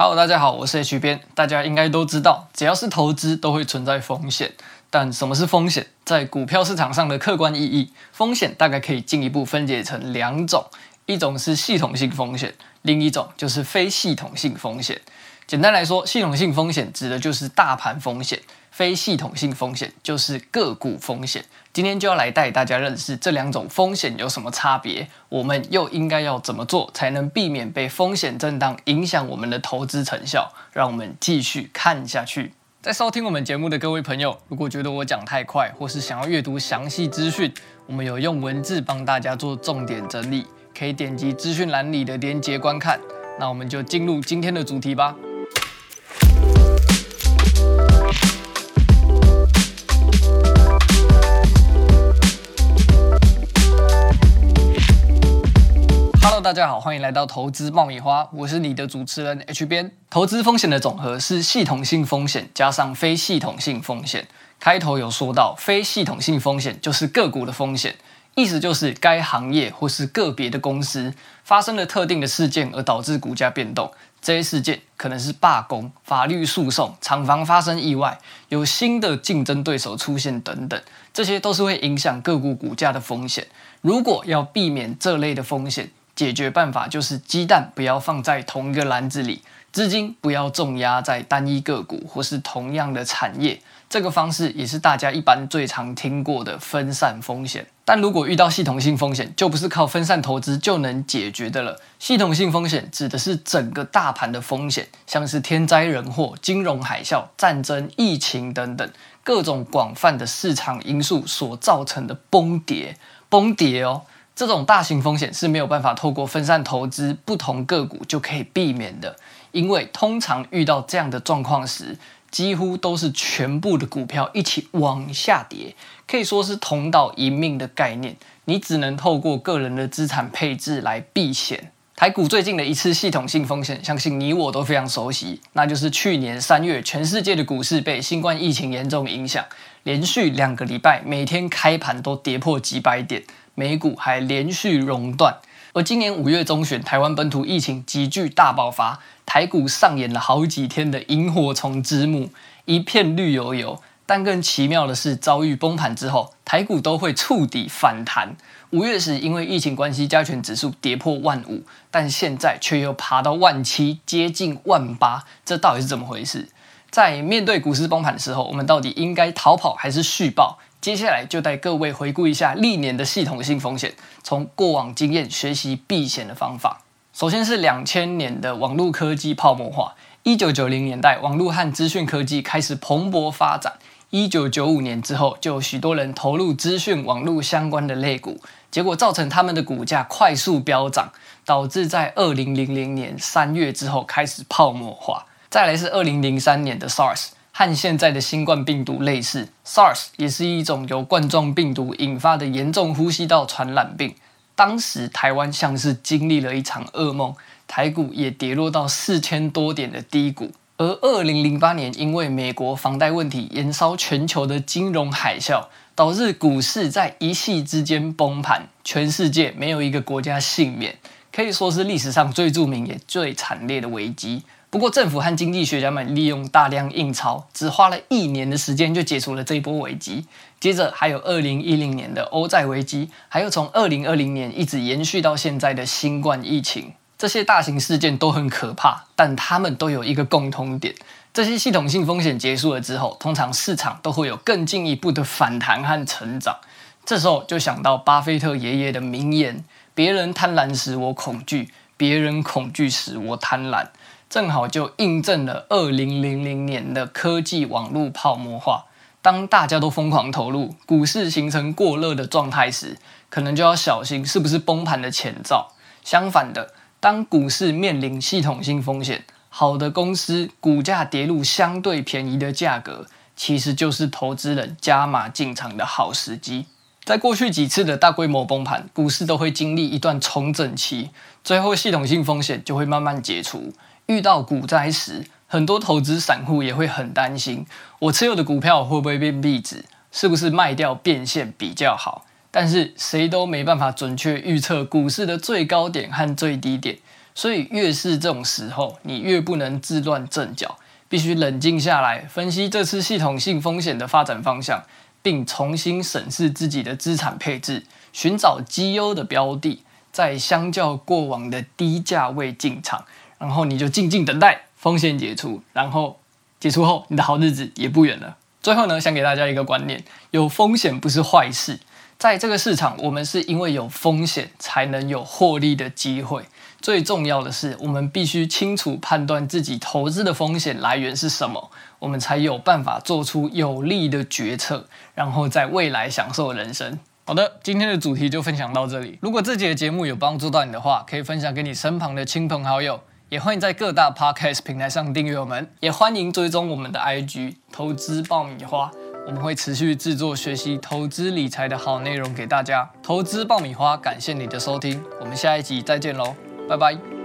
Hello，大家好，我是 H 编。大家应该都知道，只要是投资都会存在风险。但什么是风险？在股票市场上的客观意义，风险大概可以进一步分解成两种：一种是系统性风险，另一种就是非系统性风险。简单来说，系统性风险指的就是大盘风险，非系统性风险就是个股风险。今天就要来带大家认识这两种风险有什么差别，我们又应该要怎么做才能避免被风险震荡影响我们的投资成效？让我们继续看下去。在收听我们节目的各位朋友，如果觉得我讲太快，或是想要阅读详细资讯，我们有用文字帮大家做重点整理，可以点击资讯栏里的连接观看。那我们就进入今天的主题吧。大家好，欢迎来到投资爆米花，我是你的主持人 H 编。投资风险的总和是系统性风险加上非系统性风险。开头有说到，非系统性风险就是个股的风险，意思就是该行业或是个别的公司发生了特定的事件而导致股价变动。这些事件可能是罢工、法律诉讼、厂房发生意外、有新的竞争对手出现等等，这些都是会影响个股股价的风险。如果要避免这类的风险，解决办法就是鸡蛋不要放在同一个篮子里，资金不要重压在单一个股或是同样的产业。这个方式也是大家一般最常听过的分散风险。但如果遇到系统性风险，就不是靠分散投资就能解决的了。系统性风险指的是整个大盘的风险，像是天灾人祸、金融海啸、战争、疫情等等各种广泛的市场因素所造成的崩跌。崩跌哦。这种大型风险是没有办法透过分散投资不同个股就可以避免的，因为通常遇到这样的状况时，几乎都是全部的股票一起往下跌，可以说是同岛一命的概念。你只能透过个人的资产配置来避险。台股最近的一次系统性风险，相信你我都非常熟悉，那就是去年三月，全世界的股市被新冠疫情严重影响，连续两个礼拜每天开盘都跌破几百点。美股还连续熔断，而今年五月中旬，台湾本土疫情急剧大爆发，台股上演了好几天的萤火虫之幕，一片绿油油。但更奇妙的是，遭遇崩盘之后，台股都会触底反弹。五月时因为疫情关系，加权指数跌破万五，但现在却又爬到万七，接近万八，这到底是怎么回事？在面对股市崩盘的时候，我们到底应该逃跑还是续报？接下来就带各位回顾一下历年的系统性风险，从过往经验学习避险的方法。首先是两千年的网络科技泡沫化。一九九零年代，网络和资讯科技开始蓬勃发展。一九九五年之后，就有许多人投入资讯网络相关的类股，结果造成他们的股价快速飙涨，导致在二零零零年三月之后开始泡沫化。再来是二零零三年的 SARS。和现在的新冠病毒类似，SARS 也是一种由冠状病毒引发的严重呼吸道传染病。当时台湾像是经历了一场噩梦，台股也跌落到四千多点的低谷。而二零零八年，因为美国房贷问题延烧全球的金融海啸，导致股市在一夕之间崩盘，全世界没有一个国家幸免，可以说是历史上最著名也最惨烈的危机。不过，政府和经济学家们利用大量印钞，只花了一年的时间就解除了这一波危机。接着还有二零一零年的欧债危机，还有从二零二零年一直延续到现在的新冠疫情。这些大型事件都很可怕，但他们都有一个共通点：这些系统性风险结束了之后，通常市场都会有更进一步的反弹和成长。这时候就想到巴菲特爷爷的名言：“别人贪婪时我恐惧，别人恐惧时我贪婪。”正好就印证了二零零零年的科技网络泡沫化。当大家都疯狂投入，股市形成过热的状态时，可能就要小心是不是崩盘的前兆。相反的，当股市面临系统性风险，好的公司股价跌入相对便宜的价格，其实就是投资人加码进场的好时机。在过去几次的大规模崩盘，股市都会经历一段重整期，最后系统性风险就会慢慢解除。遇到股灾时，很多投资散户也会很担心：我持有的股票会不会变壁纸？是不是卖掉变现比较好？但是谁都没办法准确预测股市的最高点和最低点，所以越是这种时候，你越不能自乱阵脚，必须冷静下来，分析这次系统性风险的发展方向，并重新审视自己的资产配置，寻找绩优的标的，在相较过往的低价位进场，然后你就静静等待风险解除，然后解除后，你的好日子也不远了。最后呢，想给大家一个观念：有风险不是坏事。在这个市场，我们是因为有风险才能有获利的机会。最重要的是，我们必须清楚判断自己投资的风险来源是什么，我们才有办法做出有利的决策，然后在未来享受人生。好的，今天的主题就分享到这里。如果这节节目有帮助到你的话，可以分享给你身旁的亲朋好友，也欢迎在各大 Podcast 平台上订阅我们，也欢迎追踪我们的 IG 投资爆米花。我们会持续制作学习投资理财的好内容给大家。投资爆米花，感谢你的收听，我们下一集再见喽，拜拜。